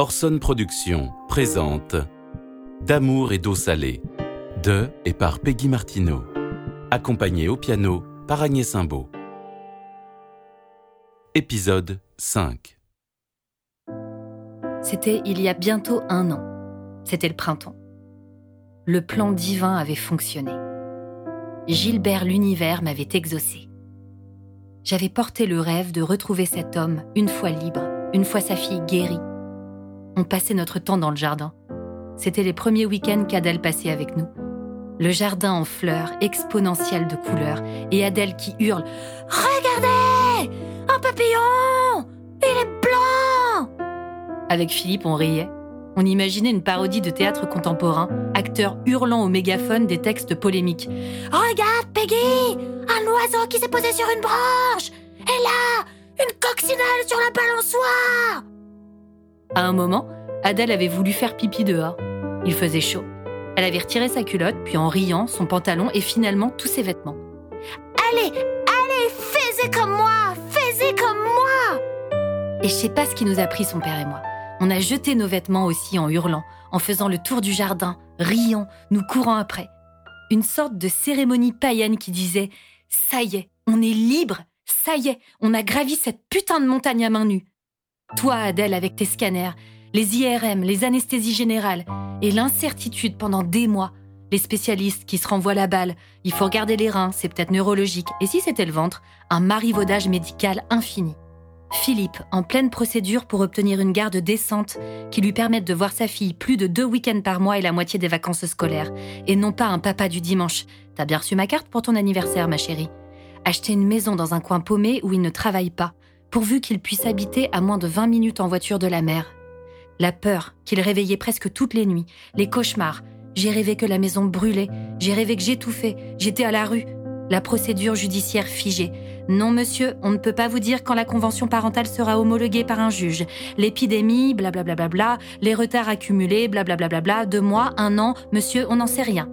Orson Productions présente D'amour et d'eau salée de et par Peggy Martineau, accompagné au piano par Agnès Simbaud. Épisode 5 C'était il y a bientôt un an. C'était le printemps. Le plan divin avait fonctionné. Gilbert l'univers m'avait exaucé. J'avais porté le rêve de retrouver cet homme une fois libre, une fois sa fille guérie. On passait notre temps dans le jardin. C'était les premiers week-ends qu'Adèle passait avec nous. Le jardin en fleurs, exponentiel de couleurs, et Adèle qui hurle Regardez Un papillon Il est blanc Avec Philippe, on riait. On imaginait une parodie de théâtre contemporain, acteurs hurlant au mégaphone des textes polémiques. Regarde, Peggy Un oiseau qui s'est posé sur une branche Et là Une coccinelle sur la balançoire À un moment, Adèle avait voulu faire pipi dehors. Il faisait chaud. Elle avait retiré sa culotte, puis en riant, son pantalon et finalement tous ses vêtements. Allez, allez, fais comme moi Fais comme moi Et je sais pas ce qui nous a pris son père et moi. On a jeté nos vêtements aussi en hurlant, en faisant le tour du jardin, riant, nous courant après. Une sorte de cérémonie païenne qui disait ⁇ Ça y est, on est libre, ça y est, on a gravi cette putain de montagne à main nue. Toi, Adèle, avec tes scanners, les IRM, les anesthésies générales, et l'incertitude pendant des mois. Les spécialistes qui se renvoient la balle, il faut regarder les reins, c'est peut-être neurologique, et si c'était le ventre, un marivaudage médical infini. Philippe, en pleine procédure pour obtenir une garde décente qui lui permette de voir sa fille plus de deux week-ends par mois et la moitié des vacances scolaires, et non pas un papa du dimanche. T'as bien reçu ma carte pour ton anniversaire, ma chérie. Acheter une maison dans un coin paumé où il ne travaille pas, pourvu qu'il puisse habiter à moins de 20 minutes en voiture de la mer. La peur qu'il réveillait presque toutes les nuits, les cauchemars. J'ai rêvé que la maison brûlait, j'ai rêvé que j'étouffais, j'étais à la rue. La procédure judiciaire figée. Non, monsieur, on ne peut pas vous dire quand la convention parentale sera homologuée par un juge. L'épidémie, blablabla, bla, les retards accumulés, blablabla, bla, deux mois, un an, monsieur, on n'en sait rien.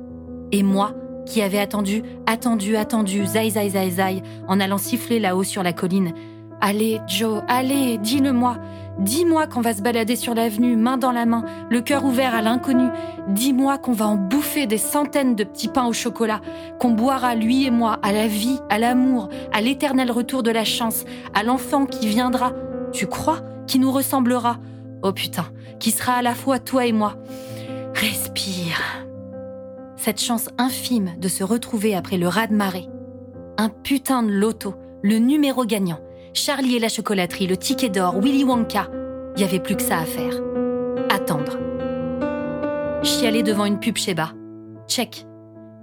Et moi, qui avais attendu, attendu, attendu, zai, zai, zai, zai, en allant siffler là-haut sur la colline. Allez, Joe, allez, dis-le-moi. Dis-moi qu'on va se balader sur l'avenue, main dans la main, le cœur ouvert à l'inconnu. Dis-moi qu'on va en bouffer des centaines de petits pains au chocolat, qu'on boira, lui et moi, à la vie, à l'amour, à l'éternel retour de la chance, à l'enfant qui viendra. Tu crois Qui nous ressemblera? Oh putain, qui sera à la fois toi et moi. Respire. Cette chance infime de se retrouver après le raz-de-marée. Un putain de loto, le numéro gagnant Charlie et la chocolaterie, le ticket d'or, Willy Wonka. Il n'y avait plus que ça à faire. Attendre. Chialer devant une pub chez bas. Check.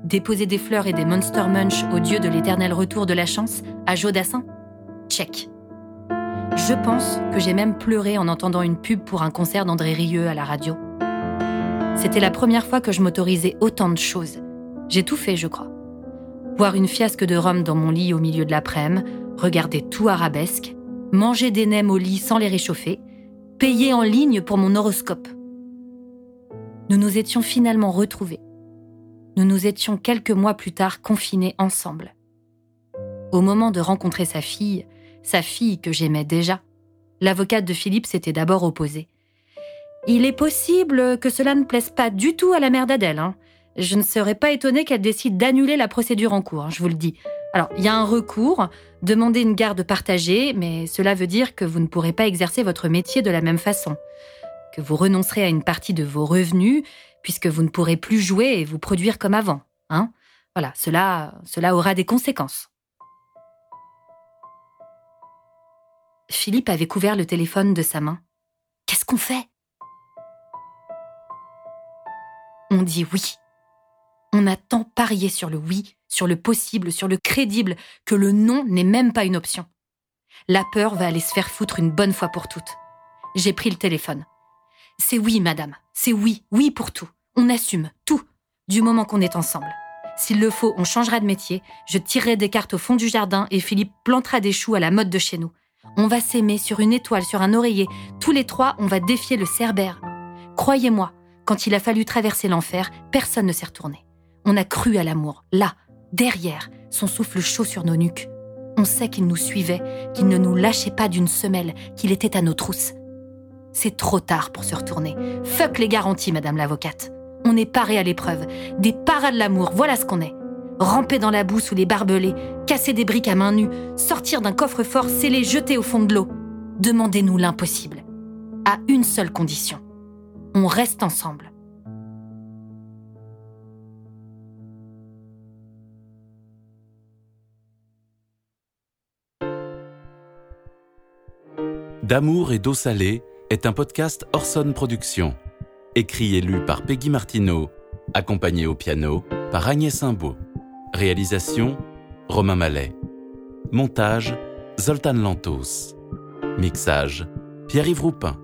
Déposer des fleurs et des Monster Munch au dieu de l'éternel retour de la chance, à Jodassin Check. Je pense que j'ai même pleuré en entendant une pub pour un concert d'André Rieu à la radio. C'était la première fois que je m'autorisais autant de choses. J'ai tout fait, je crois. Boire une fiasque de rhum dans mon lit au milieu de l'après-midi, regarder tout arabesque, manger des nems au lit sans les réchauffer, payer en ligne pour mon horoscope. Nous nous étions finalement retrouvés. Nous nous étions quelques mois plus tard confinés ensemble. Au moment de rencontrer sa fille, sa fille que j'aimais déjà, l'avocate de Philippe s'était d'abord opposée. Il est possible que cela ne plaise pas du tout à la mère d'Adèle. Hein. Je ne serais pas étonnée qu'elle décide d'annuler la procédure en cours, hein, je vous le dis. Alors, il y a un recours, demander une garde partagée, mais cela veut dire que vous ne pourrez pas exercer votre métier de la même façon, que vous renoncerez à une partie de vos revenus, puisque vous ne pourrez plus jouer et vous produire comme avant. Hein voilà, cela, cela aura des conséquences. Philippe avait couvert le téléphone de sa main. Qu'est-ce qu'on fait? On dit oui. On a tant parié sur le oui, sur le possible, sur le crédible, que le non n'est même pas une option. La peur va aller se faire foutre une bonne fois pour toutes. J'ai pris le téléphone. C'est oui, madame. C'est oui, oui pour tout. On assume, tout, du moment qu'on est ensemble. S'il le faut, on changera de métier, je tirerai des cartes au fond du jardin et Philippe plantera des choux à la mode de chez nous. On va s'aimer sur une étoile, sur un oreiller. Tous les trois, on va défier le cerbère. Croyez-moi, quand il a fallu traverser l'enfer, personne ne s'est retourné. On a cru à l'amour, là, derrière, son souffle chaud sur nos nuques. On sait qu'il nous suivait, qu'il ne nous lâchait pas d'une semelle, qu'il était à nos trousses. C'est trop tard pour se retourner. Fuck les garanties, madame l'avocate. On est paré à l'épreuve. Des paras de l'amour, voilà ce qu'on est. Ramper dans la boue sous les barbelés, casser des briques à main nue, sortir d'un coffre-fort scellé jeté au fond de l'eau. Demandez-nous l'impossible. À une seule condition. On reste ensemble. D'amour et d'eau salée est un podcast Orson Productions, écrit et lu par Peggy Martineau, accompagné au piano par Agnès Simbaud. Réalisation Romain Mallet. Montage Zoltan Lantos. Mixage Pierre-Yves Roupin.